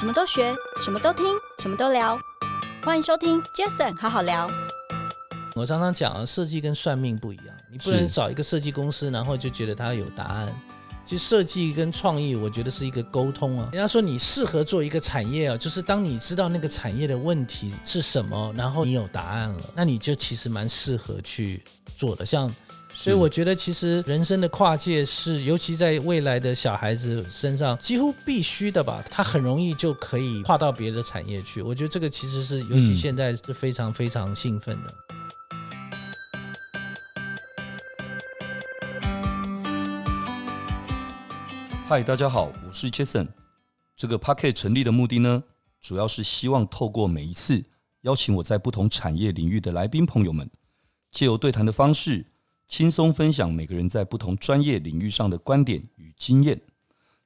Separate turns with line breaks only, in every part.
什么都学，什么都听，什么都聊。欢迎收听 Jason 好好聊。
我常常讲，设计跟算命不一样，你不能找一个设计公司，然后就觉得他有答案。其实设计跟创意，我觉得是一个沟通啊。人家说你适合做一个产业啊，就是当你知道那个产业的问题是什么，然后你有答案了，那你就其实蛮适合去做的。像。所以我觉得，其实人生的跨界是，尤其在未来的小孩子身上，几乎必须的吧。他很容易就可以跨到别的产业去。我觉得这个其实是，尤其现在是非常非常兴奋的。
嗨，大家好，我是 Jason。这个 Podcast 成立的目的呢，主要是希望透过每一次邀请我在不同产业领域的来宾朋友们，借由对谈的方式。轻松分享每个人在不同专业领域上的观点与经验。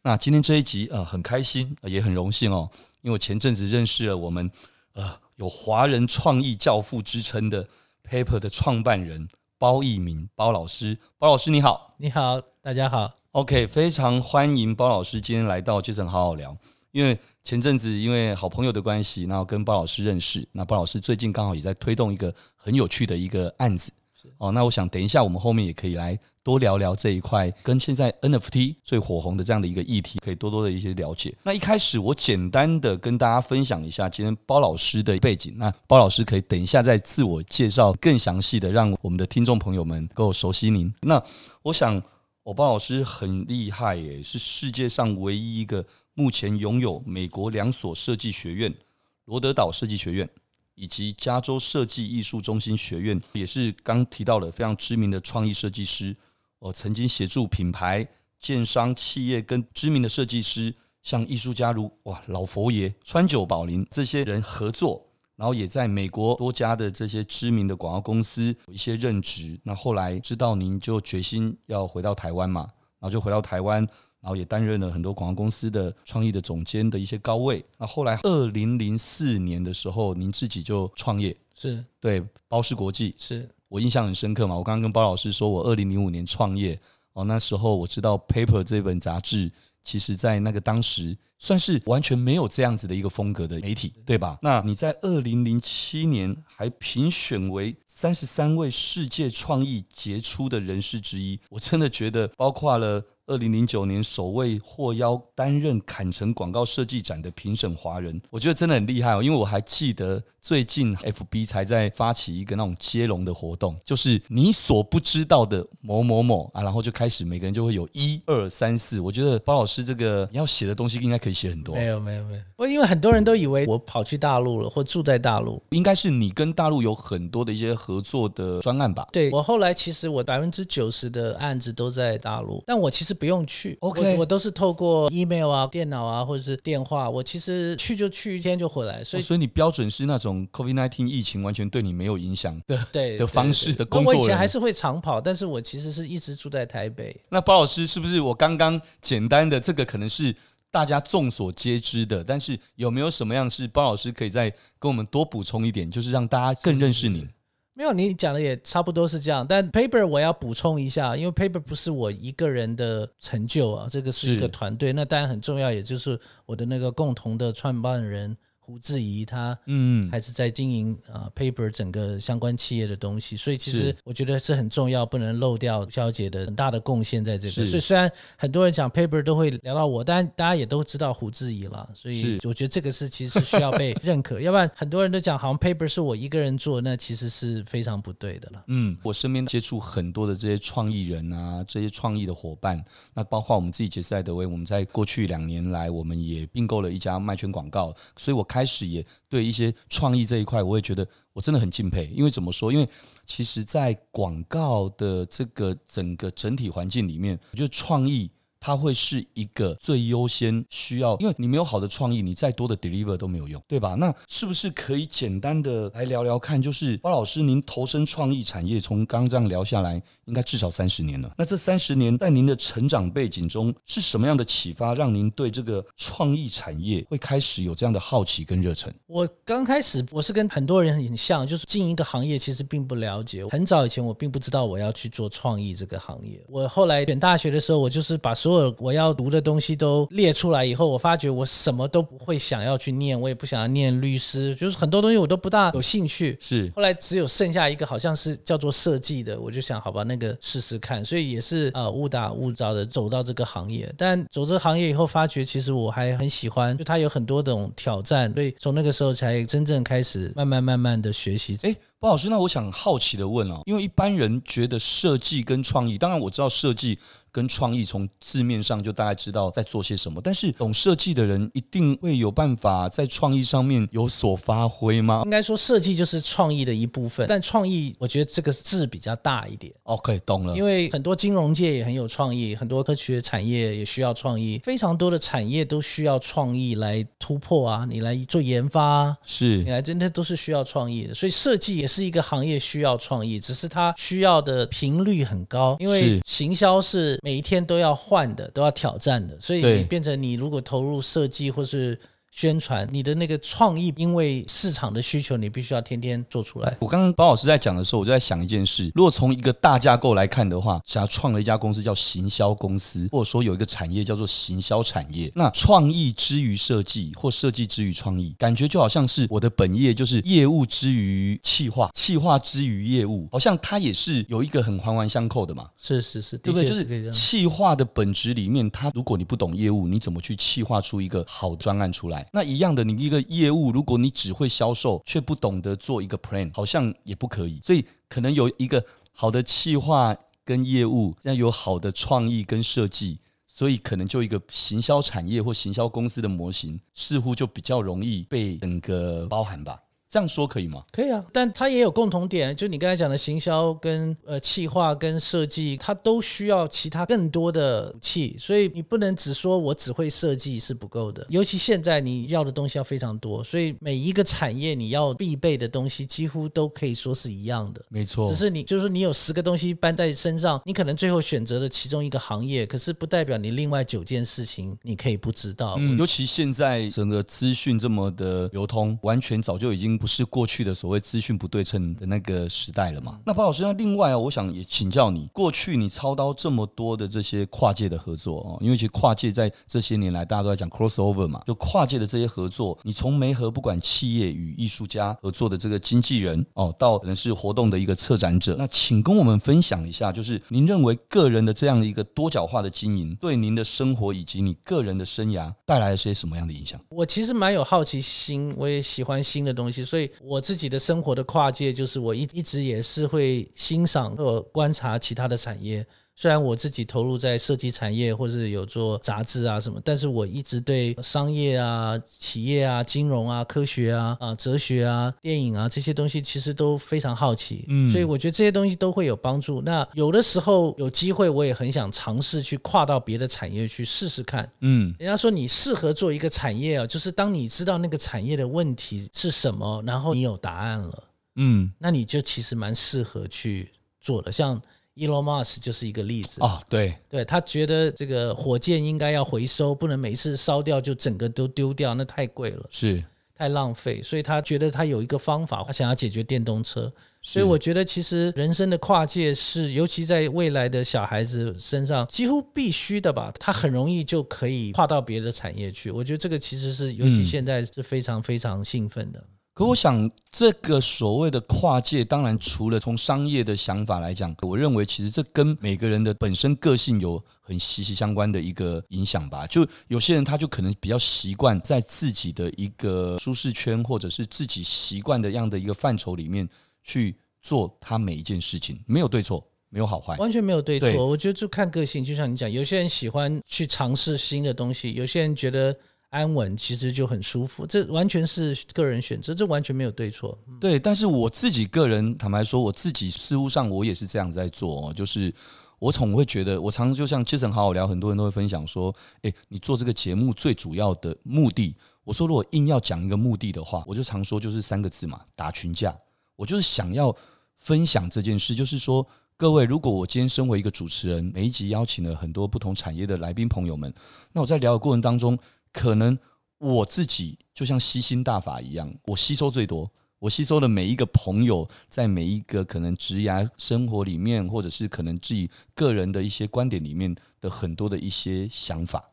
那今天这一集啊，很开心，也很荣幸哦，因为我前阵子认识了我们呃有华人创意教父之称的 Pepper 的创办人包奕明包老师。包老师你好，
你好，大家好。
OK，非常欢迎包老师今天来到 Jason 好好聊。因为前阵子因为好朋友的关系，然后跟包老师认识。那包老师最近刚好也在推动一个很有趣的一个案子。哦，那我想等一下我们后面也可以来多聊聊这一块，跟现在 NFT 最火红的这样的一个议题，可以多多的一些了解。那一开始我简单的跟大家分享一下今天包老师的背景，那包老师可以等一下再自我介绍更详细的，让我们的听众朋友们够熟悉您。那我想，我包老师很厉害耶，是世界上唯一一个目前拥有美国两所设计学院——罗德岛设计学院。以及加州设计艺术中心学院，也是刚提到了非常知名的创意设计师。我曾经协助品牌、建商、企业跟知名的设计师，像艺术家如哇老佛爷、川久保玲这些人合作，然后也在美国多家的这些知名的广告公司有一些任职。那后来知道您就决心要回到台湾嘛，然后就回到台湾。然后也担任了很多广告公司的创意的总监的一些高位。那后来二零零四年的时候，您自己就创业，
是
对包氏国际，
是
我印象很深刻嘛。我刚刚跟包老师说，我二零零五年创业哦，那时候我知道 Paper 这本杂志，其实在那个当时算是完全没有这样子的一个风格的媒体，对吧？那你在二零零七年还评选为三十三位世界创意杰出的人士之一，我真的觉得包括了。二零零九年首位获邀担任坎城广告设计展的评审华人，我觉得真的很厉害哦。因为我还记得最近 FB 才在发起一个那种接龙的活动，就是你所不知道的某某某啊，然后就开始每个人就会有一二三四。我觉得包老师这个你要写的东西应该可以写很多。
没有没有没有，我因为很多人都以为我跑去大陆了，或住在大陆，
应该是你跟大陆有很多的一些合作的专案吧？
对，我后来其实我百分之九十的案子都在大陆，但我其实。不用去，OK，我，我都是透过 email 啊、电脑啊，或者是电话。我其实去就去一天就回来，所以、哦、
所以你标准是那种 COVID-19 疫情完全对你没有影响的
对
的方式的工作。
我以前还是会长跑，但是我其实是一直住在台北。
那包老师是不是我刚刚简单的这个可能是大家众所皆知的？但是有没有什么样是包老师可以再跟我们多补充一点，就是让大家更认识你？
没有，你讲的也差不多是这样。但 Paper 我要补充一下，因为 Paper 不是我一个人的成就啊，这个是一个团队。那当然很重要，也就是我的那个共同的创办人。胡志怡他嗯还是在经营啊 Paper 整个相关企业的东西，所以其实我觉得是很重要，不能漏掉肖姐的很大的贡献在这个。所以虽然很多人讲 Paper 都会聊到我，但大家也都知道胡志怡了，所以我觉得这个是其实是需要被认可，要不然很多人都讲好像 Paper 是我一个人做，那其实是非常不对的了。
嗯，我身边接触很多的这些创意人啊，这些创意的伙伴，那包括我们自己杰斯艾德威，我们在过去两年来，我们也并购了一家麦圈广告，所以我。开始也对一些创意这一块，我也觉得我真的很敬佩。因为怎么说？因为其实，在广告的这个整个整体环境里面，我觉得创意。它会是一个最优先需要，因为你没有好的创意，你再多的 deliver 都没有用，对吧？那是不是可以简单的来聊聊看？就是包老师，您投身创意产业，从刚刚这样聊下来，应该至少三十年了。那这三十年在您的成长背景中，是什么样的启发，让您对这个创意产业会开始有这样的好奇跟热忱？
我刚开始我是跟很多人很像，就是进一个行业其实并不了解。很早以前我并不知道我要去做创意这个行业。我后来选大学的时候，我就是把所有我要读的东西都列出来以后，我发觉我什么都不会想要去念，我也不想要念律师，就是很多东西我都不大有兴趣。
是，
后来只有剩下一个好像是叫做设计的，我就想好吧，那那个试试看。所以也是呃误打误撞的走到这个行业，但走这个行业以后，发觉其实我还很喜欢，就它有很多种挑战，所以从那个时候才真正开始慢慢慢慢的学习。
诶。包老师，那我想好奇的问哦，因为一般人觉得设计跟创意，当然我知道设计。跟创意从字面上就大概知道在做些什么，但是懂设计的人一定会有办法在创意上面有所发挥吗？
应该说设计就是创意的一部分，但创意我觉得这个字比较大一点。
OK，懂了。
因为很多金融界也很有创意，很多科学产业也需要创意，非常多的产业都需要创意来突破啊，你来做研发啊，
是
你来真的都是需要创意的，所以设计也是一个行业需要创意，只是它需要的频率很高，因为行销是。每一天都要换的，都要挑战的，所以变成你如果投入设计或是。宣传你的那个创意，因为市场的需求，你必须要天天做出来。
我刚刚包老师在讲的时候，我就在想一件事：如果从一个大架构来看的话，假如创了一家公司叫行销公司，或者说有一个产业叫做行销产业，那创意之于设计，或设计之于创意，感觉就好像是我的本业就是业务之于企划，企划之于业务，好像它也是有一个很环环相扣的嘛。
是是是，
对不对？就是企划的本质里面，它如果你不懂业务，你怎么去企划出一个好专案出来？那一样的，你一个业务，如果你只会销售，却不懂得做一个 plan，好像也不可以。所以可能有一个好的企划跟业务，要有好的创意跟设计，所以可能就一个行销产业或行销公司的模型，似乎就比较容易被整个包含吧。这样说可以吗？
可以啊，但它也有共同点，就你刚才讲的行销跟呃企划跟设计，它都需要其他更多的武器，所以你不能只说我只会设计是不够的。尤其现在你要的东西要非常多，所以每一个产业你要必备的东西几乎都可以说是一样的。
没错，
只是你就是说你有十个东西搬在身上，你可能最后选择了其中一个行业，可是不代表你另外九件事情你可以不知道。
嗯，尤其现在整个资讯这么的流通，完全早就已经。不是过去的所谓资讯不对称的那个时代了嘛？那包老师，那另外啊，我想也请教你，过去你操刀这么多的这些跨界的合作哦，因为其实跨界在这些年来大家都在讲 crossover 嘛，就跨界的这些合作，你从媒合不管企业与艺术家合作的这个经纪人哦，到可能是活动的一个策展者，那请跟我们分享一下，就是您认为个人的这样的一个多角化的经营，对您的生活以及你个人的生涯带来了些什么样的影响？
我其实蛮有好奇心，我也喜欢新的东西。所以我自己的生活的跨界，就是我一一直也是会欣赏和观察其他的产业。虽然我自己投入在设计产业，或是有做杂志啊什么，但是我一直对商业啊、企业啊、金融啊、科学啊、啊哲学啊、电影啊这些东西，其实都非常好奇。嗯，所以我觉得这些东西都会有帮助。那有的时候有机会，我也很想尝试去跨到别的产业去试试看。嗯，人家说你适合做一个产业啊，就是当你知道那个产业的问题是什么，然后你有答案了，嗯，那你就其实蛮适合去做的。像 Elon Musk 就是一个例子
啊，对
对，他觉得这个火箭应该要回收，不能每次烧掉就整个都丢掉，那太贵了，
是
太浪费，所以他觉得他有一个方法，他想要解决电动车。所以我觉得其实人生的跨界是，尤其在未来的小孩子身上几乎必须的吧，他很容易就可以跨到别的产业去。我觉得这个其实是，尤其现在是非常非常兴奋的。
可我想，这个所谓的跨界，当然除了从商业的想法来讲，我认为其实这跟每个人的本身个性有很息息相关的一个影响吧。就有些人他就可能比较习惯在自己的一个舒适圈，或者是自己习惯的样的一个范畴里面去做他每一件事情，没有对错，没有好坏，
完全没有对错。我觉得就看个性，就像你讲，有些人喜欢去尝试新的东西，有些人觉得。安稳其实就很舒服，这完全是个人选择，这完全没有对错。
对，但是我自己个人坦白说，我自己事务上我也是这样在做哦，就是我总会觉得，我常常就像之前好好聊，很多人都会分享说，诶，你做这个节目最主要的目的，我说如果硬要讲一个目的的话，我就常说就是三个字嘛，打群架。我就是想要分享这件事，就是说各位，如果我今天身为一个主持人，每一集邀请了很多不同产业的来宾朋友们，那我在聊的过程当中。可能我自己就像吸星大法一样，我吸收最多，我吸收的每一个朋友，在每一个可能职涯生活里面，或者是可能自己个人的一些观点里面的很多的一些想法。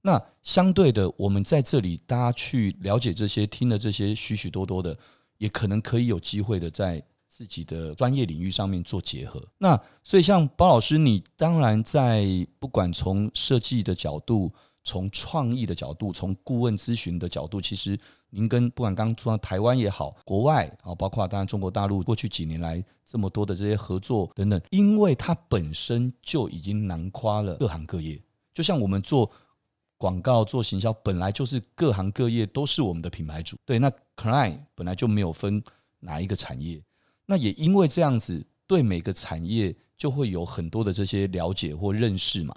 那相对的，我们在这里大家去了解这些，听了这些许许多多的，也可能可以有机会的在自己的专业领域上面做结合。那所以像包老师，你当然在不管从设计的角度，从创意的角度，从顾问咨询的角度，其实。您跟不管刚刚说台湾也好，国外啊，包括当然中国大陆过去几年来这么多的这些合作等等，因为它本身就已经囊括了各行各业。就像我们做广告、做行销，本来就是各行各业都是我们的品牌主。对，那 client 本来就没有分哪一个产业，那也因为这样子，对每个产业就会有很多的这些了解或认识嘛。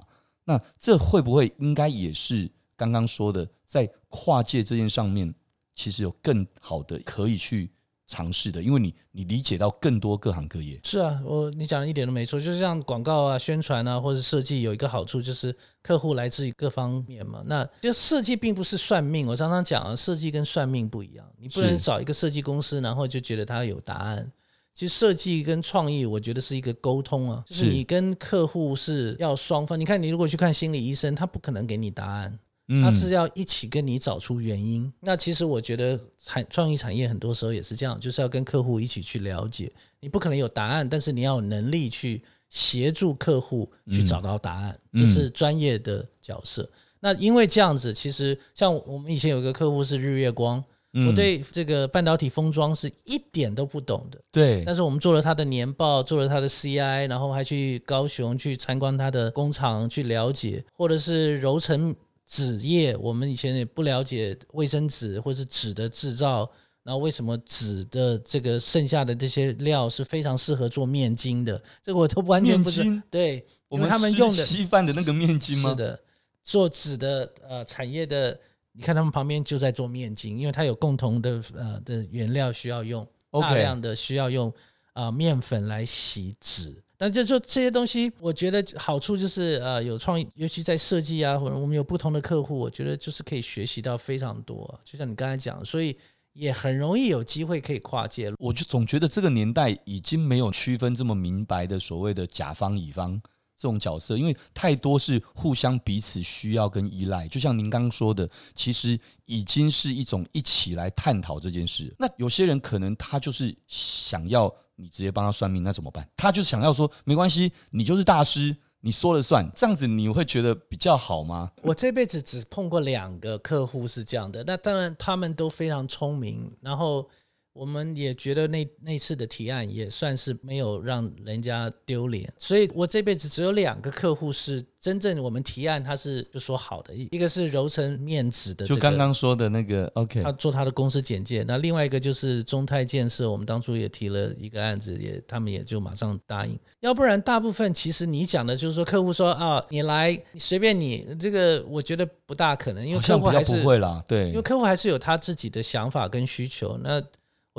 那这会不会应该也是刚刚说的，在跨界这件上面？其实有更好的可以去尝试的，因为你你理解到更多各行各业。
是啊，我你讲的一点都没错，就是像广告啊、宣传啊，或者设计有一个好处，就是客户来自于各方面嘛。那就设计并不是算命，我常常讲啊，设计跟算命不一样。你不能找一个设计公司，然后就觉得他有答案。其实设计跟创意，我觉得是一个沟通啊，就是你跟客户是要双方。你看，你如果去看心理医生，他不可能给你答案。他是要一起跟你找出原因。嗯、那其实我觉得产创意产业很多时候也是这样，就是要跟客户一起去了解。你不可能有答案，但是你要有能力去协助客户去找到答案，这是专业的角色。那因为这样子，其实像我们以前有一个客户是日月光，我对这个半导体封装是一点都不懂的。
对，
但是我们做了他的年报，做了他的 CI，然后还去高雄去参观他的工厂去了解，或者是揉成。纸业，我们以前也不了解卫生纸或是纸的制造，然后为什么纸的这个剩下的这些料是非常适合做面筋的？这个我都完全不知道。对，我们他们用的
稀饭的那个面筋吗？
是的，做纸的呃产业的，你看他们旁边就在做面筋，因为它有共同的呃的原料需要用，大量的需要用啊、呃、面粉来洗纸。那就说这些东西，我觉得好处就是呃有创意，尤其在设计啊，或者我们有不同的客户，我觉得就是可以学习到非常多。就像你刚才讲，所以也很容易有机会可以跨界。
我就总觉得这个年代已经没有区分这么明白的所谓的甲方乙方这种角色，因为太多是互相彼此需要跟依赖。就像您刚刚说的，其实已经是一种一起来探讨这件事。那有些人可能他就是想要。你直接帮他算命，那怎么办？他就是想要说，没关系，你就是大师，你说了算，这样子你会觉得比较好吗？
我这辈子只碰过两个客户是这样的，那当然他们都非常聪明，然后。我们也觉得那那次的提案也算是没有让人家丢脸，所以我这辈子只有两个客户是真正我们提案他是就说好的，一个是揉成面纸的，
就刚刚说的那个 OK，
他做他的公司简介，那另外一个就是中泰建设，我们当初也提了一个案子，也他们也就马上答应，要不然大部分其实你讲的就是说客户说啊，你来随便你这个，我觉得不大可能，因为客户还是
不会啦，对，
因为客户还是有他自己的想法跟需求，那。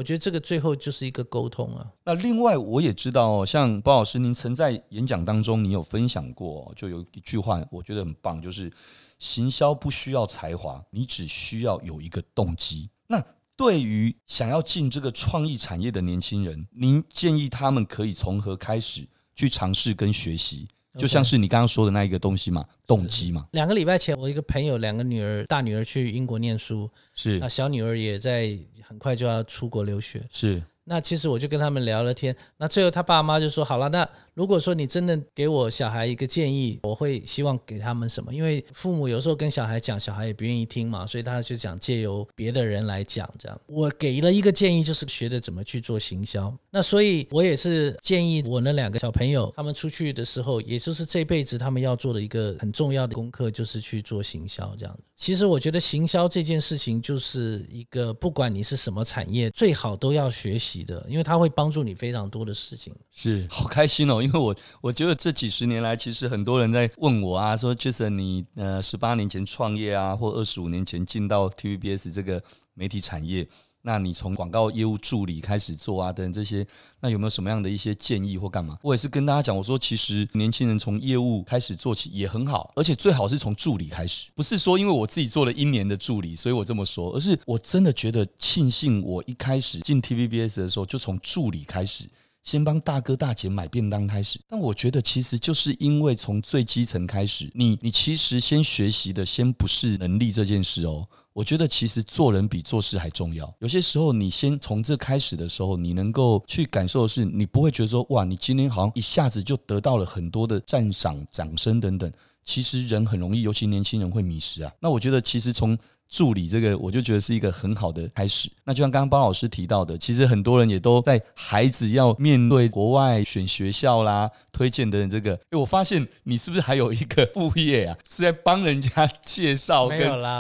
我觉得这个最后就是一个沟通啊。
那另外我也知道，像包老师，您曾在演讲当中，你有分享过，就有一句话，我觉得很棒，就是行销不需要才华，你只需要有一个动机。那对于想要进这个创意产业的年轻人，您建议他们可以从何开始去尝试跟学习？就像是你刚刚说的那一个东西嘛，动机嘛。
两个礼拜前，我一个朋友，两个女儿，大女儿去英国念书，
是，
啊小女儿也在很快就要出国留学，
是。
那其实我就跟他们聊了天，那最后他爸妈就说：“好了，那如果说你真的给我小孩一个建议，我会希望给他们什么？因为父母有时候跟小孩讲，小孩也不愿意听嘛，所以他就讲借由别的人来讲这样。我给了一个建议，就是学着怎么去做行销。那所以我也是建议我那两个小朋友，他们出去的时候，也就是这辈子他们要做的一个很重要的功课，就是去做行销这样。其实我觉得行销这件事情，就是一个不管你是什么产业，最好都要学习。的，因为它会帮助你非常多的事情。
是，好开心哦，因为我我觉得这几十年来，其实很多人在问我啊，说 Jason 你呃十八年前创业啊，或二十五年前进到 TVBS 这个媒体产业，那你从广告业务助理开始做啊，等这些，那有没有什么样的一些建议或干嘛？我也是跟大家讲，我说其实年轻人从业务开始做起也很好，而且最好是从助理开始，不是说因为我自己做了一年的助理，所以我这么说，而是我真的觉得庆幸我一开始进 TVBS 的时候就从助理开始，先帮大哥大姐买便当开始。但我觉得其实就是因为从最基层开始，你你其实先学习的先不是能力这件事哦。我觉得其实做人比做事还重要。有些时候，你先从这开始的时候，你能够去感受的是，你不会觉得说，哇，你今天好像一下子就得到了很多的赞赏、掌声等等。其实人很容易，尤其年轻人会迷失啊。那我觉得其实从助理这个，我就觉得是一个很好的开始。那就像刚刚包老师提到的，其实很多人也都在孩子要面对国外选学校啦、推荐的这个。哎，我发现你是不是还有一个副业啊？是在帮人家介绍跟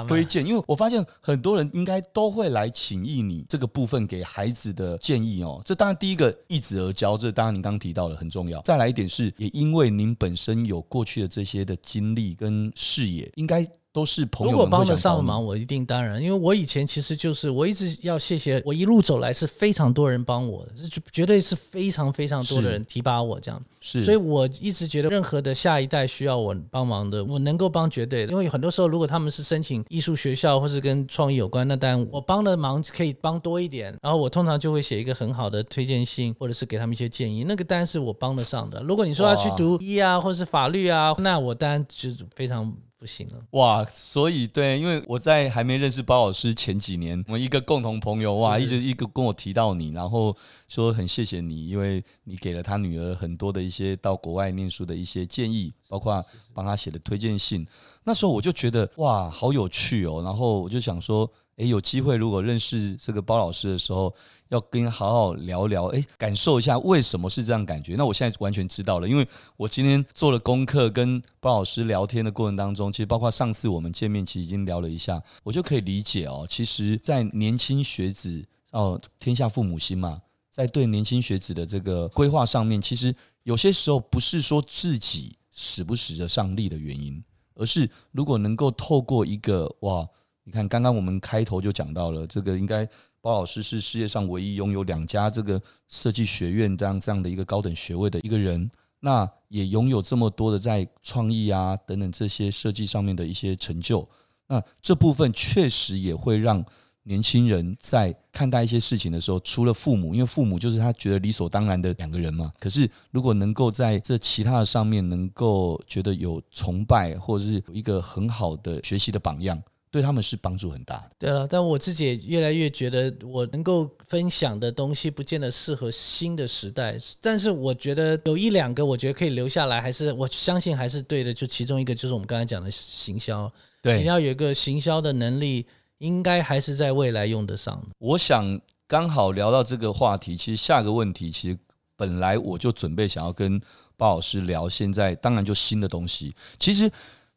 推荐？因为我发现很多人应该都会来请益你这个部分给孩子的建议哦。这当然第一个一子而教，这当然您刚刚提到了很重要。再来一点是，也因为您本身有过去的这些的经历跟视野，应该。都是朋友。
如果帮得上忙，我一定当然。因为我以前其实就是我一直要谢谢我一路走来是非常多人帮我的，是绝对是非常非常多的人提拔我这样。
是，
所以我一直觉得任何的下一代需要我帮忙的，我能够帮绝对的。因为很多时候如果他们是申请艺术学校或是跟创意有关，那当然我帮的忙可以帮多一点。然后我通常就会写一个很好的推荐信，或者是给他们一些建议。那个当然是我帮得上的。如果你说要去读医啊，或是法律啊，那我当然就是非常。不行了
哇！所以对，因为我在还没认识包老师前几年，我们一个共同朋友哇，一直一个跟我提到你，然后说很谢谢你，因为你给了他女儿很多的一些到国外念书的一些建议，包括帮他写的推荐信。那时候我就觉得哇，好有趣哦，然后我就想说，诶，有机会如果认识这个包老师的时候。要跟好好聊聊，哎，感受一下为什么是这样感觉。那我现在完全知道了，因为我今天做了功课，跟包老师聊天的过程当中，其实包括上次我们见面，其实已经聊了一下，我就可以理解哦。其实，在年轻学子哦，天下父母心嘛，在对年轻学子的这个规划上面，其实有些时候不是说自己使不使得上力的原因，而是如果能够透过一个哇，你看刚刚我们开头就讲到了这个应该。包老师是世界上唯一拥有两家这个设计学院这样这样的一个高等学位的一个人，那也拥有这么多的在创意啊等等这些设计上面的一些成就，那这部分确实也会让年轻人在看待一些事情的时候，除了父母，因为父母就是他觉得理所当然的两个人嘛，可是如果能够在这其他的上面能够觉得有崇拜，或者是有一个很好的学习的榜样。对他们是帮助很大的。
对了，但我自己也越来越觉得，我能够分享的东西不见得适合新的时代。但是我觉得有一两个，我觉得可以留下来，还是我相信还是对的。就其中一个就是我们刚才讲的行销，对，你要有一个行销的能力，应该还是在未来用得上的。
我想刚好聊到这个话题，其实下个问题，其实本来我就准备想要跟包老师聊，现在当然就新的东西，其实。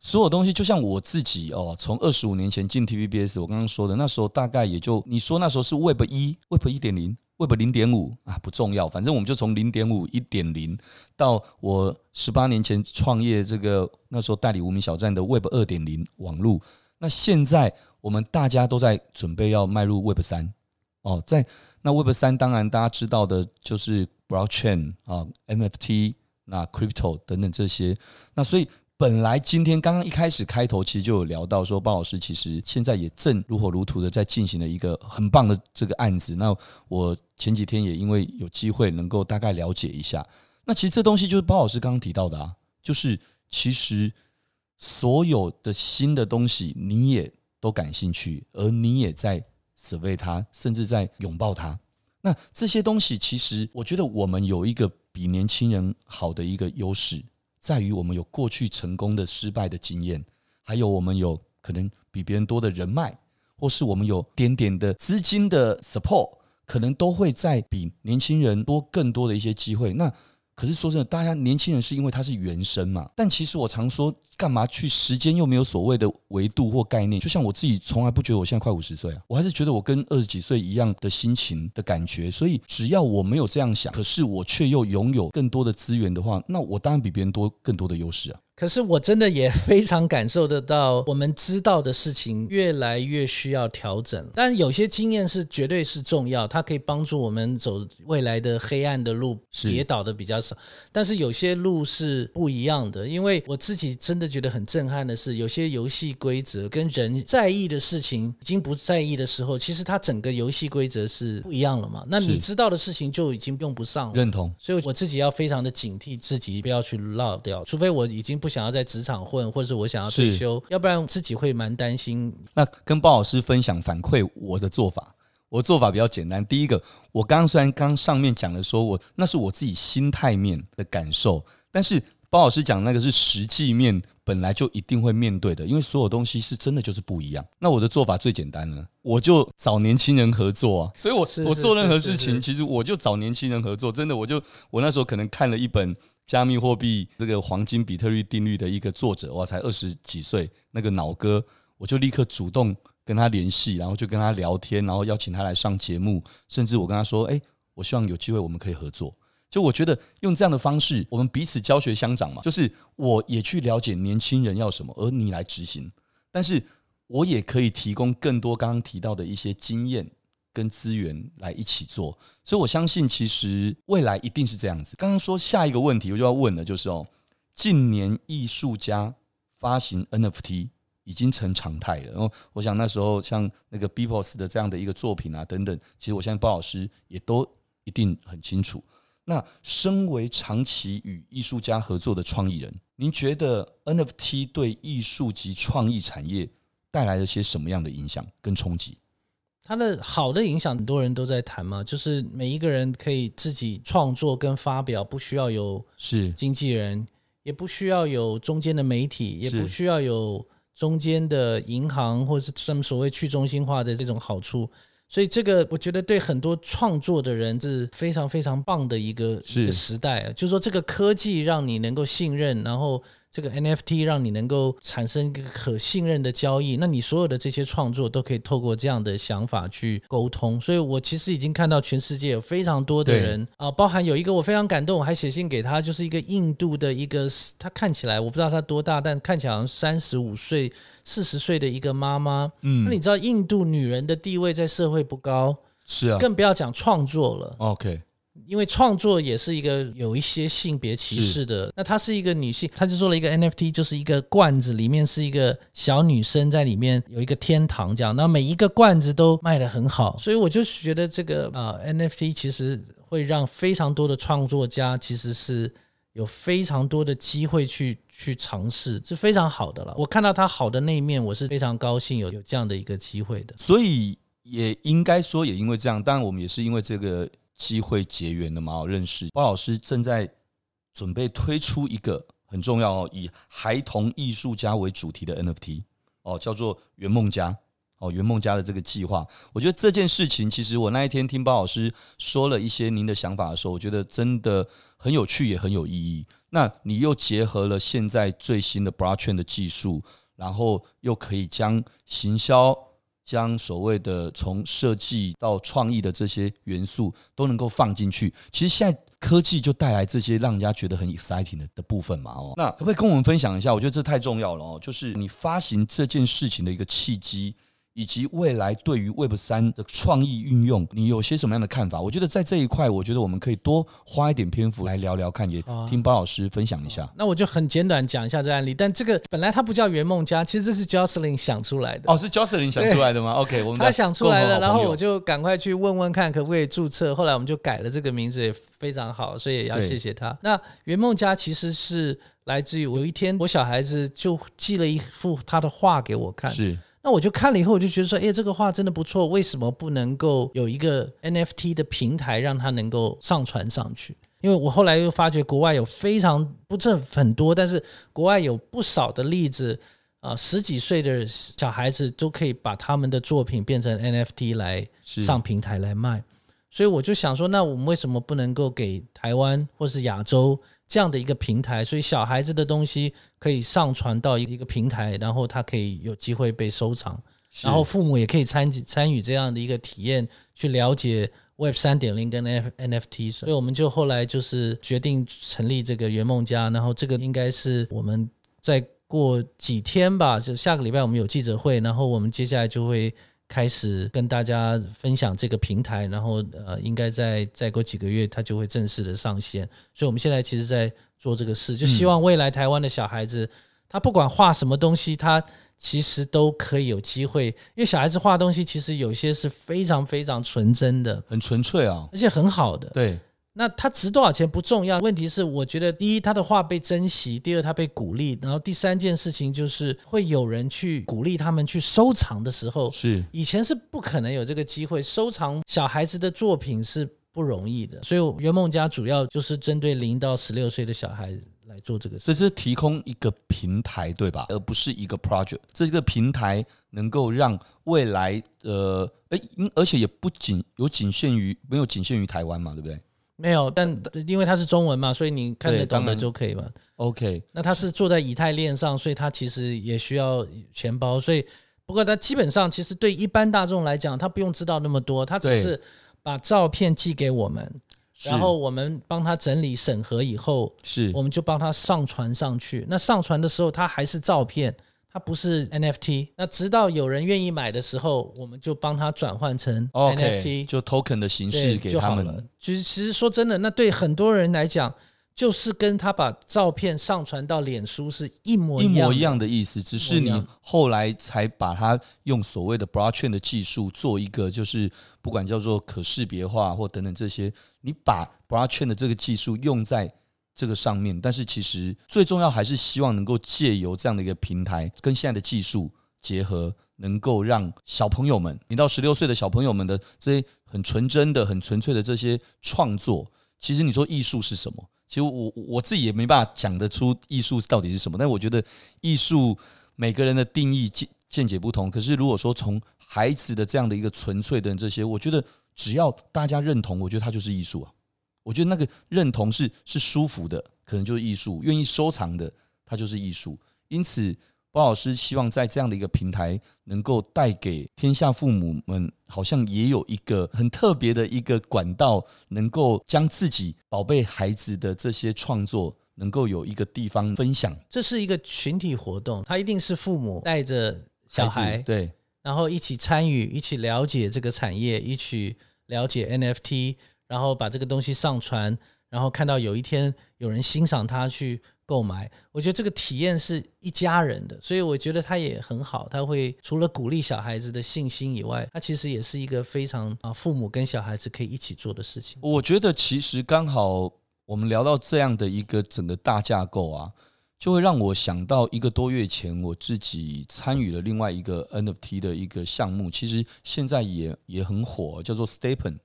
所有东西就像我自己哦，从二十五年前进 TVBS，我刚刚说的那时候大概也就你说那时候是 Web 一、Web 一点零、Web 零点五啊，不重要，反正我们就从零点五、一点零到我十八年前创业这个那时候代理无名小站的 Web 二点零网络。那现在我们大家都在准备要迈入 Web 三哦，在那 Web 三当然大家知道的就是 Blockchain 啊、NFT、那 Crypto 等等这些，那所以。本来今天刚刚一开始开头，其实就有聊到说，包老师其实现在也正如火如荼的在进行了一个很棒的这个案子。那我前几天也因为有机会能够大概了解一下，那其实这东西就是包老师刚刚提到的啊，就是其实所有的新的东西你也都感兴趣，而你也在 survey 它，甚至在拥抱它。那这些东西其实我觉得我们有一个比年轻人好的一个优势。在于我们有过去成功的、失败的经验，还有我们有可能比别人多的人脉，或是我们有点点的资金的 support，可能都会在比年轻人多更多的一些机会。那可是说真的，大家年轻人是因为他是原生嘛？但其实我常说，干嘛去时间又没有所谓的维度或概念？就像我自己从来不觉得我现在快五十岁啊，我还是觉得我跟二十几岁一样的心情的感觉。所以只要我没有这样想，可是我却又拥有更多的资源的话，那我当然比别人多更多的优势啊。
可是我真的也非常感受得到，我们知道的事情越来越需要调整。但有些经验是绝对是重要，它可以帮助我们走未来的黑暗的路，跌倒的比较少。但是有些路是不一样的，因为我自己真的觉得很震撼的是，有些游戏规则跟人在意的事情已经不在意的时候，其实它整个游戏规则是不一样了嘛。那你知道的事情就已经用不上了。
认同。
所以我自己要非常的警惕自己，不要去落掉，除非我已经不想要在职场混，或者是我想要退休，要不然自己会蛮担心。
那跟包老师分享反馈我的做法，我的做法比较简单。第一个，我刚刚虽然刚上面讲的说我那是我自己心态面的感受，但是包老师讲那个是实际面，本来就一定会面对的，因为所有东西是真的就是不一样。那我的做法最简单了，我就找年轻人合作啊。所以我我做任何事情，其实我就找年轻人合作。真的，我就我那时候可能看了一本。加密货币这个黄金比特币定律的一个作者，哇，才二十几岁，那个脑哥，我就立刻主动跟他联系，然后就跟他聊天，然后邀请他来上节目，甚至我跟他说，哎，我希望有机会我们可以合作。就我觉得用这样的方式，我们彼此教学相长嘛，就是我也去了解年轻人要什么，而你来执行，但是我也可以提供更多刚刚提到的一些经验。跟资源来一起做，所以我相信，其实未来一定是这样子。刚刚说下一个问题，我就要问的就是哦，近年艺术家发行 NFT 已经成常态了。然后我想那时候像那个 BPOS 的这样的一个作品啊等等，其实我相信包老师也都一定很清楚。那身为长期与艺术家合作的创意人，您觉得 NFT 对艺术及创意产业带来了些什么样的影响跟冲击？
它的好的影响，很多人都在谈嘛，就是每一个人可以自己创作跟发表，不需要有是经纪人，也不需要有中间的媒体，也不需要有中间的银行或者是什么所谓去中心化的这种好处。所以这个我觉得对很多创作的人是非常非常棒的一个一个时代，就是说这个科技让你能够信任，然后。这个 NFT 让你能够产生一个可信任的交易，那你所有的这些创作都可以透过这样的想法去沟通。所以我其实已经看到全世界有非常多的人啊，包含有一个我非常感动，我还写信给他，就是一个印度的一个，他看起来我不知道他多大，但看起来好像三十五岁、四十岁的一个妈妈。嗯，那你知道印度女人的地位在社会不高，是啊，更不要讲创作了。
OK。
因为创作也是一个有一些性别歧视的，那她是一个女性，她就做了一个 NFT，就是一个罐子里面是一个小女生在里面有一个天堂这样，那每一个罐子都卖得很好，所以我就觉得这个啊 NFT 其实会让非常多的创作家其实是有非常多的机会去去尝试，是非常好的了。我看到他好的那一面，我是非常高兴有有这样的一个机会的。
所以也应该说，也因为这样，当然我们也是因为这个。机会结缘的嘛，认识包老师正在准备推出一个很重要哦，以孩童艺术家为主题的 NFT 哦，叫做圆梦家哦，圆梦家的这个计划，我觉得这件事情其实我那一天听包老师说了一些您的想法的时候，我觉得真的很有趣，也很有意义。那你又结合了现在最新的 Blockchain 的技术，然后又可以将行销。将所谓的从设计到创意的这些元素都能够放进去，其实现在科技就带来这些让人家觉得很 exciting 的的部分嘛。哦，那可不可以跟我们分享一下？我觉得这太重要了哦，就是你发行这件事情的一个契机。以及未来对于 Web 三的创意运用，你有些什么样的看法？我觉得在这一块，我觉得我们可以多花一点篇幅来聊聊看，也听包老师分享一下。
那我就很简短讲一下这案例。但这个本来它不叫圆梦家，其实这是 Jocelyn 想出来的。
哦，是 Jocelyn 想出来的吗？OK，我们
他想出来了，然后我就赶快去问问看可不可以注册。后来我们就改了这个名字，也非常好，所以也要谢谢他。那圆梦家其实是来自于我有一天我小孩子就寄了一幅他的画给我看。
是。
那我就看了以后，我就觉得说，哎，这个画真的不错，为什么不能够有一个 NFT 的平台，让它能够上传上去？因为我后来又发觉，国外有非常不是很多，但是国外有不少的例子啊，十几岁的小孩子都可以把他们的作品变成 NFT 来上平台来卖，所以我就想说，那我们为什么不能够给台湾或是亚洲？这样的一个平台，所以小孩子的东西可以上传到一个平台，然后他可以有机会被收藏，然后父母也可以参参与这样的一个体验，去了解 Web 三点零跟 NFT。所以我们就后来就是决定成立这个圆梦家，然后这个应该是我们再过几天吧，就下个礼拜我们有记者会，然后我们接下来就会开始跟大家分享这个平台，然后呃，应该在再过几个月它就会正式的上线。所以我们现在其实在做这个事，就希望未来台湾的小孩子，他不管画什么东西，他其实都可以有机会，因为小孩子画东西其实有些是非常非常纯真的，
很纯粹啊，
而且很好的。
对。
那它值多少钱不重要，问题是我觉得第一他的话被珍惜，第二他被鼓励，然后第三件事情就是会有人去鼓励他们去收藏的时候，
是以
前是不可能有这个机会收藏小孩子的作品是不容易的，所以圆梦家主要就是针对零到十六岁的小孩来做这个事，
这是提供一个平台对吧？而不是一个 project，这个平台能够让未来呃，哎，而且也不仅有仅限于没有仅限于台湾嘛，对不对？
没有，但因为它是中文嘛，所以你看得懂的就可以嘛。
OK，
那它是坐在以太链上，所以它其实也需要钱包。所以不过它基本上其实对一般大众来讲，他不用知道那么多，他只是把照片寄给我们，然后我们帮他整理审核以后，是我们就帮他上传上去。那上传的时候，它还是照片。它不是 NFT，那直到有人愿意买的时候，我们就帮他转换成 NFT，
就 token 的形式给他们。
就是其实说真的，那对很多人来讲，就是跟他把照片上传到脸书是一模一样，
一模一样的意思。只是你后来才把它用所谓的 blockchain 的技术做一个，就是不管叫做可识别化或等等这些，你把 blockchain 的这个技术用在。这个上面，但是其实最重要还是希望能够借由这样的一个平台，跟现在的技术结合，能够让小朋友们，零到十六岁的小朋友们的这些很纯真的、很纯粹的这些创作，其实你说艺术是什么？其实我我自己也没办法讲得出艺术到底是什么。但我觉得艺术每个人的定义见见解不同。可是如果说从孩子的这样的一个纯粹的这些，我觉得只要大家认同，我觉得它就是艺术啊。我觉得那个认同是是舒服的，可能就是艺术；愿意收藏的，它就是艺术。因此，包老师希望在这样的一个平台，能够带给天下父母们，好像也有一个很特别的一个管道，能够将自己宝贝孩子的这些创作，能够有一个地方分享。
这是一个群体活动，它一定是父母带着小孩，
对，
然后一起参与，一起了解这个产业，一起了解 NFT。然后把这个东西上传，然后看到有一天有人欣赏它去购买，我觉得这个体验是一家人的，所以我觉得它也很好。它会除了鼓励小孩子的信心以外，它其实也是一个非常啊父母跟小孩子可以一起做的事情。
我觉得其实刚好我们聊到这样的一个整个大架构啊，就会让我想到一个多月前我自己参与了另外一个 NFT 的一个项目，其实现在也也很火，叫做 Stepen。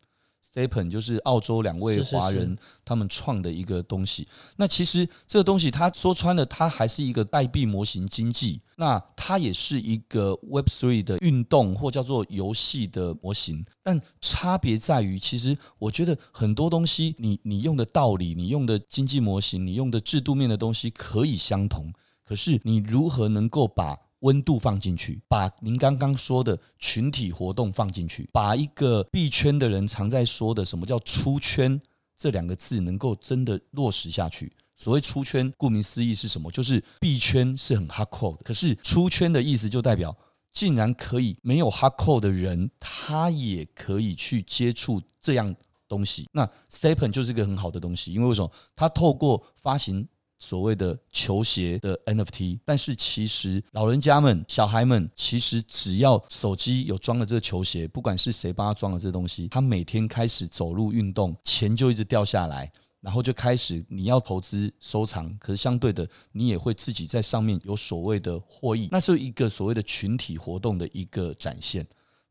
Stephen 就是澳洲两位华人他们创的一个东西。那其实这个东西，它说穿了，它还是一个代币模型经济。那它也是一个 Web Three 的运动或叫做游戏的模型。但差别在于，其实我觉得很多东西，你你用的道理，你用的经济模型，你用的制度面的东西可以相同。可是你如何能够把温度放进去，把您刚刚说的群体活动放进去，把一个币圈的人常在说的什么叫出圈这两个字能够真的落实下去。所谓出圈，顾名思义是什么？就是币圈是很 hardcore 的，可是出圈的意思就代表竟然可以没有 hardcore 的人，他也可以去接触这样东西。那 STEPN 就是一个很好的东西，因为为什么？他透过发行。所谓的球鞋的 NFT，但是其实老人家们、小孩们，其实只要手机有装了这个球鞋，不管是谁帮他装了这东西，他每天开始走路运动，钱就一直掉下来，然后就开始你要投资收藏，可是相对的，你也会自己在上面有所谓的获益，那是一个所谓的群体活动的一个展现。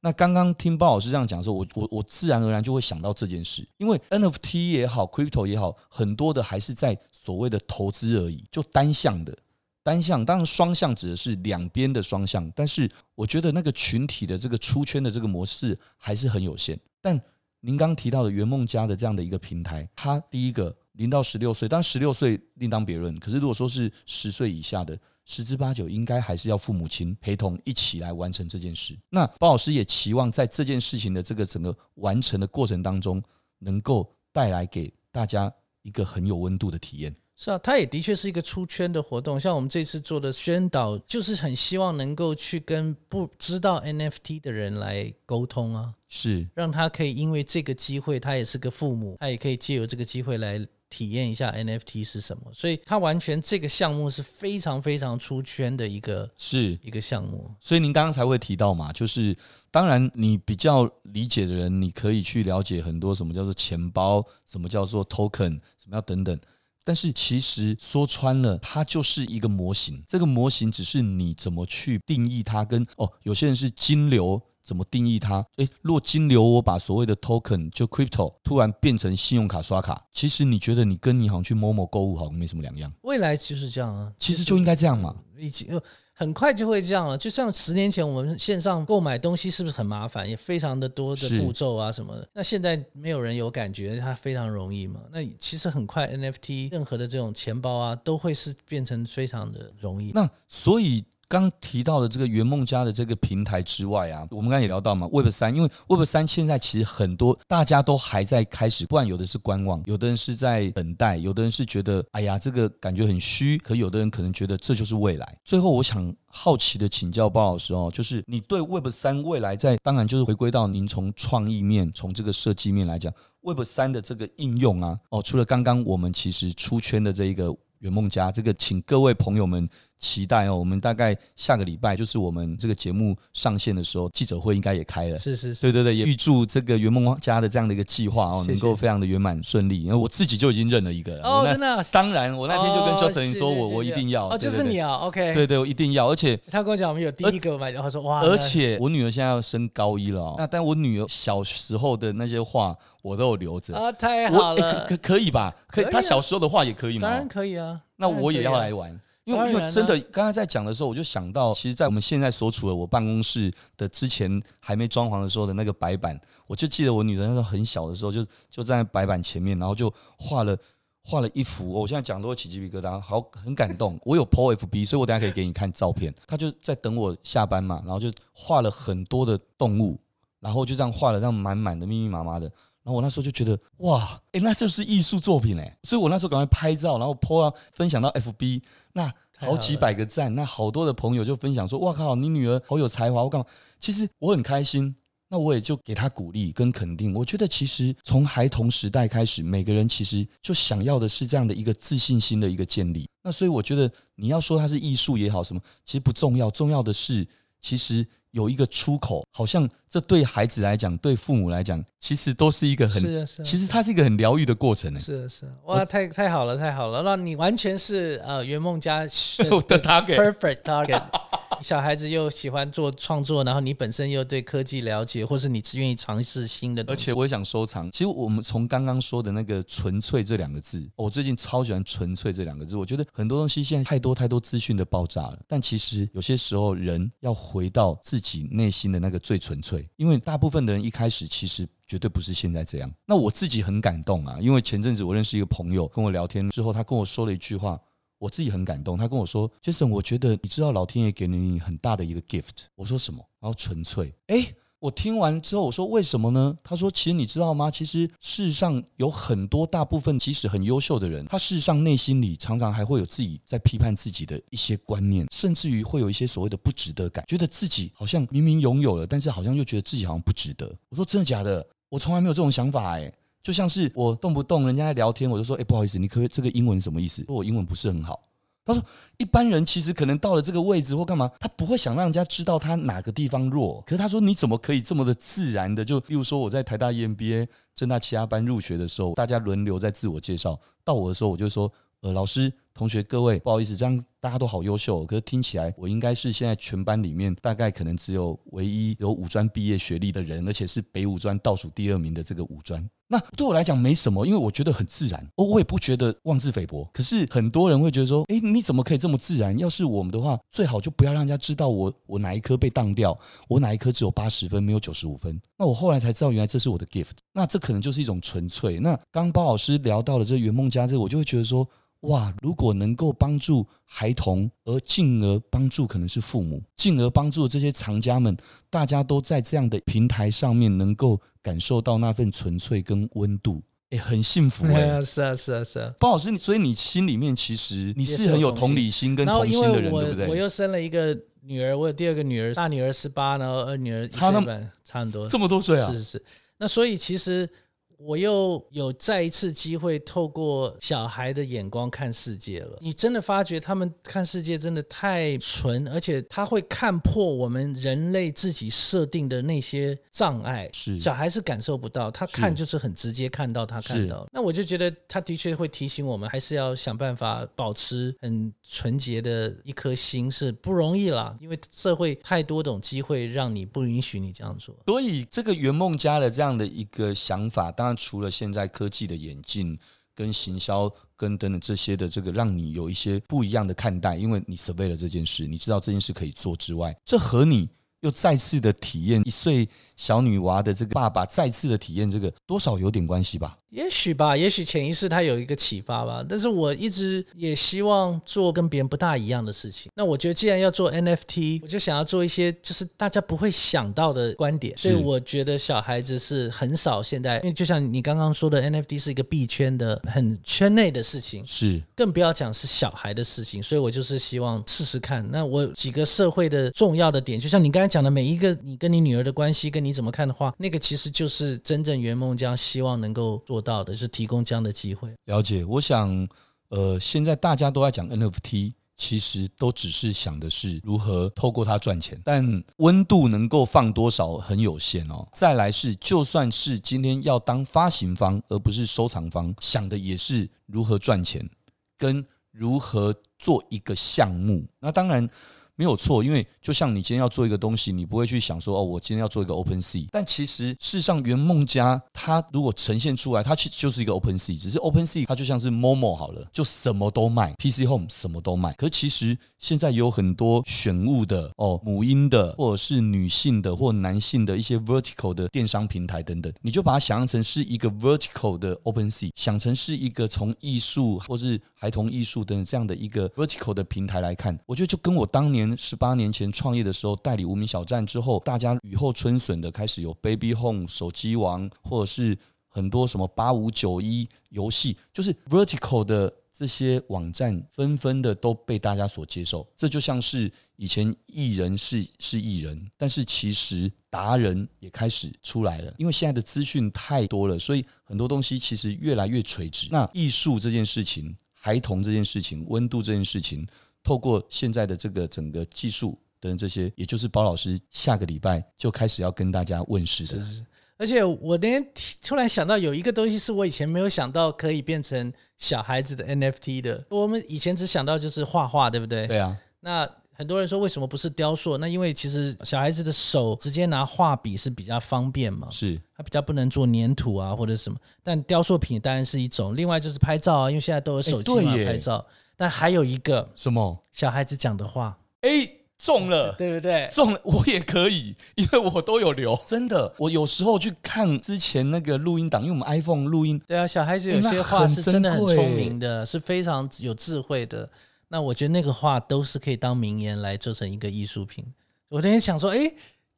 那刚刚听包老师这样讲的时候，我我我自然而然就会想到这件事，因为 NFT 也好，Crypto 也好，很多的还是在所谓的投资而已，就单向的单向，当然双向指的是两边的双向，但是我觉得那个群体的这个出圈的这个模式还是很有限。但您刚提到的圆梦家的这样的一个平台，它第一个零到十六岁，当然十六岁另当别论，可是如果说是十岁以下的。十之八九应该还是要父母亲陪同一起来完成这件事。那包老师也期望在这件事情的这个整个完成的过程当中，能够带来给大家一个很有温度的体验。
是啊，它也的确是一个出圈的活动。像我们这次做的宣导，就是很希望能够去跟不知道 NFT 的人来沟通啊，
是
让他可以因为这个机会，他也是个父母，他也可以借由这个机会来。体验一下 NFT 是什么，所以它完全这个项目是非常非常出圈的一个
是一
个项目。
所以您刚刚才会提到嘛，就是当然你比较理解的人，你可以去了解很多什么叫做钱包，什么叫做 token，什么要等等。但是其实说穿了，它就是一个模型。这个模型只是你怎么去定义它跟，跟哦，有些人是金流。怎么定义它？诶，若金流我把所谓的 token 就 crypto 突然变成信用卡刷卡，其实你觉得你跟你好像去某某购物好像没什么两样。
未来就是这样啊，
其实就应该这样嘛，
已经很快就会这样了。就像十年前我们线上购买东西是不是很麻烦，也非常的多的步骤啊什么的？那现在没有人有感觉，它非常容易嘛。那其实很快 NFT 任何的这种钱包啊，都会是变成非常的容易。
那所以。刚提到的这个圆梦家的这个平台之外啊，我们刚才也聊到嘛，Web 三，因为 Web 三现在其实很多大家都还在开始，不然有的是观望，有的人是在等待，有的人是觉得哎呀这个感觉很虚，可有的人可能觉得这就是未来。最后我想好奇的请教包老师哦，就是你对 Web 三未来在，当然就是回归到您从创意面、从这个设计面来讲，Web 三的这个应用啊，哦，除了刚刚我们其实出圈的这一个圆梦家，这个请各位朋友们。期待哦，我们大概下个礼拜就是我们这个节目上线的时候，记者会应该也开了。
是是是，
对对对，也预祝这个圆梦家的这样的一个计划哦，能够非常的圆满顺利。因为我自己就已经认了一个了。
哦，真的？
当然，我那天就跟 Justin 说，我我一定要。
哦，就是你啊，OK。
对对，我一定要。而且
他跟我讲，我们有第一个嘛，然后说哇。
而且我女儿现在要升高一了哦，那但我女儿小时候的那些画我都有留着
啊，太好了，
可可可以吧？可以，她小时候的画也可以吗？
当然可以啊，
那我也要来玩。因为因为真的，刚才在讲的时候，我就想到，其实，在我们现在所处的我办公室的之前还没装潢的时候的那个白板，我就记得我女儿那时候很小的时候，就就在白板前面，然后就画了画了一幅。我现在讲都会起鸡皮疙瘩，好很感动。我有 po FB，所以我等下可以给你看照片。她就在等我下班嘛，然后就画了很多的动物，然后就这样画了这样满满的密密麻麻的。然后我那时候就觉得哇，诶，那就是艺术作品诶。所以我那时候赶快拍照，然后 po 啊分享到 FB。那好几百个赞，那好多的朋友就分享说：“哇靠，你女儿好有才华！”我干嘛？其实我很开心，那我也就给她鼓励跟肯定。我觉得其实从孩童时代开始，每个人其实就想要的是这样的一个自信心的一个建立。那所以我觉得你要说它是艺术也好，什么其实不重要，重要的是其实。有一个出口，好像这对孩子来讲，对父母来讲，其实都是一个很，
是啊是啊，
其实它是一个很疗愈的过程呢。
是啊是啊，哇，太太好了太好了，那你完全是呃圆梦家的
target，perfect
target。小孩子又喜欢做创作，然后你本身又对科技了解，或是你只愿意尝试新的东西，
而且我也想收藏。其实我们从刚刚说的那个“纯粹”这两个字，我最近超喜欢“纯粹”这两个字。我觉得很多东西现在太多太多资讯的爆炸了，但其实有些时候人要回到自己内心的那个最纯粹。因为大部分的人一开始其实绝对不是现在这样。那我自己很感动啊，因为前阵子我认识一个朋友，跟我聊天之后，他跟我说了一句话。我自己很感动，他跟我说杰森我觉得你知道老天爷给了你很大的一个 gift。”我说什么？然后纯粹。诶，我听完之后我说：“为什么呢？”他说：“其实你知道吗？其实世上有很多大部分即使很优秀的人，他事实上内心里常常还会有自己在批判自己的一些观念，甚至于会有一些所谓的不值得感，觉得自己好像明明拥有了，但是好像又觉得自己好像不值得。”我说：“真的假的？我从来没有这种想法。”诶。就像是我动不动人家在聊天，我就说：“诶，不好意思，你可不可以这个英文什么意思？说我英文不是很好。”他说：“一般人其实可能到了这个位置或干嘛，他不会想让人家知道他哪个地方弱。可是他说，你怎么可以这么的自然的？就例如说，我在台大 EMBA 正大其他班入学的时候，大家轮流在自我介绍，到我的时候，我就说：呃，老师、同学、各位，不好意思，这样大家都好优秀，可是听起来我应该是现在全班里面大概可能只有唯一有五专毕业学历的人，而且是北五专倒数第二名的这个五专。”那对我来讲没什么，因为我觉得很自然，我我也不觉得妄自菲薄。可是很多人会觉得说，诶，你怎么可以这么自然？要是我们的话，最好就不要让人家知道我我哪一科被当掉，我哪一科只有八十分，没有九十五分。那我后来才知道，原来这是我的 gift。那这可能就是一种纯粹。那刚包老师聊到了这圆梦家这，我就会觉得说。哇！如果能够帮助孩童，而进而帮助可能是父母，进而帮助这些藏家们，大家都在这样的平台上面能够感受到那份纯粹跟温度，哎，很幸福哎、
啊，是啊，是啊，是啊。
包老师，所以你心里面其实你是很有同理心跟同心的人，对不对？
我又生了一个女儿，我有第二个女儿，大女儿十八，然后二女儿差那么，差很多，
这么多岁啊！
是是是。那所以其实。我又有再一次机会透过小孩的眼光看世界了。你真的发觉他们看世界真的太纯，而且他会看破我们人类自己设定的那些障碍。
是
小孩是感受不到，他看就是很直接看到他看到。那我就觉得他的确会提醒我们，还是要想办法保持很纯洁的一颗心，是不容易啦。因为社会太多种机会让你不允许你这样做。
所以这个圆梦家的这样的一个想法，当。那除了现在科技的演进、跟行销、跟等等这些的这个，让你有一些不一样的看待，因为你 survey 了这件事，你知道这件事可以做之外，这和你又再次的体验一岁小女娃的这个爸爸再次的体验这个，多少有点关系吧。
也许吧，也许潜意识他有一个启发吧。但是我一直也希望做跟别人不大一样的事情。那我觉得既然要做 NFT，我就想要做一些就是大家不会想到的观点。所以我觉得小孩子是很少现在，因为就像你刚刚说的，NFT 是一个币圈的很圈内的事情，
是
更不要讲是小孩的事情。所以我就是希望试试看。那我几个社会的重要的点，就像你刚才讲的每一个，你跟你女儿的关系，跟你你怎么看的话，那个其实就是真正圆梦家希望能够。做到的是提供这样的机会。
了解，我想，呃，现在大家都在讲 NFT，其实都只是想的是如何透过它赚钱，但温度能够放多少很有限哦。再来是，就算是今天要当发行方而不是收藏方，想的也是如何赚钱，跟如何做一个项目。那当然。没有错，因为就像你今天要做一个东西，你不会去想说哦，我今天要做一个 Open Sea。但其实事实上，圆梦家它如果呈现出来，它其实就是一个 Open Sea。只是 Open Sea 它就像是 Momo 好了，就什么都卖，PC Home 什么都卖。可其实现在有很多选物的哦，母婴的，或者是女性的或男性的一些 Vertical 的电商平台等等，你就把它想象成是一个 Vertical 的 Open Sea，想成是一个从艺术或是孩童艺术等等这样的一个 Vertical 的平台来看，我觉得就跟我当年。十八年前创业的时候，代理无名小站之后，大家雨后春笋的开始有 Baby Home、手机王，或者是很多什么八五九一游戏，就是 Vertical 的这些网站，纷纷的都被大家所接受。这就像是以前艺人是是艺人，但是其实达人也开始出来了，因为现在的资讯太多了，所以很多东西其实越来越垂直。那艺术这件事情，孩童这件事情，温度这件事情。透过现在的这个整个技术等这些，也就是包老师下个礼拜就开始要跟大家问世的。
是是，而且我那天突然想到，有一个东西是我以前没有想到可以变成小孩子的 NFT 的。我们以前只想到就是画画，对不对？
对啊。
那很多人说为什么不是雕塑？那因为其实小孩子的手直接拿画笔是比较方便嘛。
是。他
比较不能做粘土啊或者什么，但雕塑品当然是一种。另外就是拍照啊，因为现在都有手机嘛，拍照。但还有一个
什么
小孩子讲的话，
哎，中了，
对不对？
中了，我也可以，因为我都有留。真的，我有时候去看之前那个录音档，因为我们 iPhone 录音，
对啊，小孩子有些话是真的很聪明的，是非常有智慧的。那我觉得那个话都是可以当名言来做成一个艺术品。我那天想说，哎，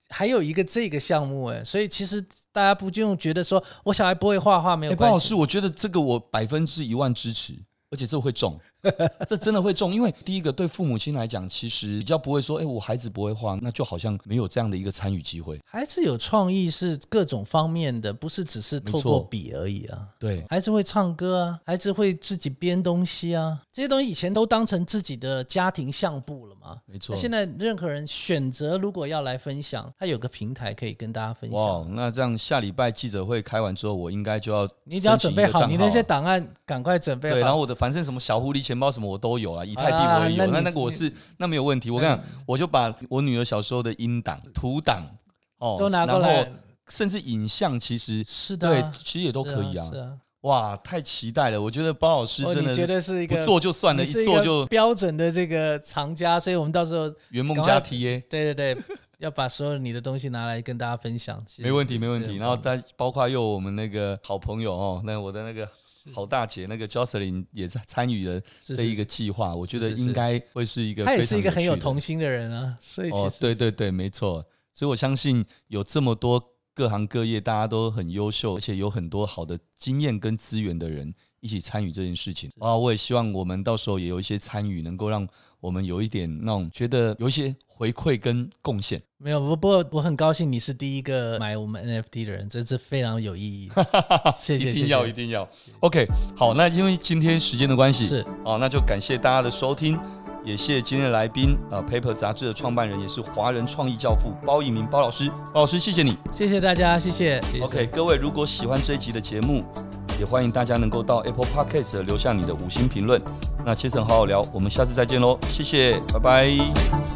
还有一个这个项目，哎，所以其实大家不就用觉得说我小孩不会画画没有关系。
包老师，我觉得这个我百分之一万支持，而且这会中。这真的会中，因为第一个对父母亲来讲，其实比较不会说，哎，我孩子不会画，那就好像没有这样的一个参与机会。
孩子有创意是各种方面的，不是只是透过笔而已啊。
对，
孩子会唱歌啊，孩子会自己编东西啊，这些东西以前都当成自己的家庭相簿了嘛。
没
错。现在任何人选择如果要来分享，他有个平台可以跟大家分享。
哇，那这样下礼拜记者会开完之后，我应该就要
你只要准备好你那些档案，赶快准备好。
对，然后我的反正什么小狐狸钱包什么我都有。有啊，以太币我也有，啊、那那，那个我是那没有问题。我跟你讲，我就把我女儿小时候的音档、图档哦
都拿
过来，甚至影像，其实
是的，
对，其实也都可以啊。是啊，是啊，哇，太期待了！我觉得包老师真的，
觉得是一个
不做就算了，一做就
标准的这个藏家，所以我们到时候
圆梦家 TA，
对对对，要把所有你的东西拿来跟大家分享。
没问题，没问题。然后再包括又我们那个好朋友哦，那我的那个。好大姐，那个 Jocelyn 也在参与了这一个计划，我觉得应该会是一个。
他也是一个很有童心的人啊，所以哦，
对对对，没错。所以我相信有这么多各行各业大家都很优秀，而且有很多好的经验跟资源的人一起参与这件事情啊！我也希望我们到时候也有一些参与，能够让我们有一点那种觉得有一些回馈跟贡献。
没有，不不过我很高兴你是第一个买我们 NFT 的人，这是非常有意义。谢谢，
一定要一定要。OK，好，那因为今天时间的关系
是
哦，那就感谢大家的收听。也谢谢今天的来宾，呃，Paper 杂志的创办人，也是华人创意教父包奕明包老师。包老师，谢谢你，
谢谢大家，谢谢。
OK，各位如果喜欢这一集的节目，也欢迎大家能够到 Apple Podcast 留下你的五星评论。那切成好好聊，我们下次再见喽，谢谢，拜拜。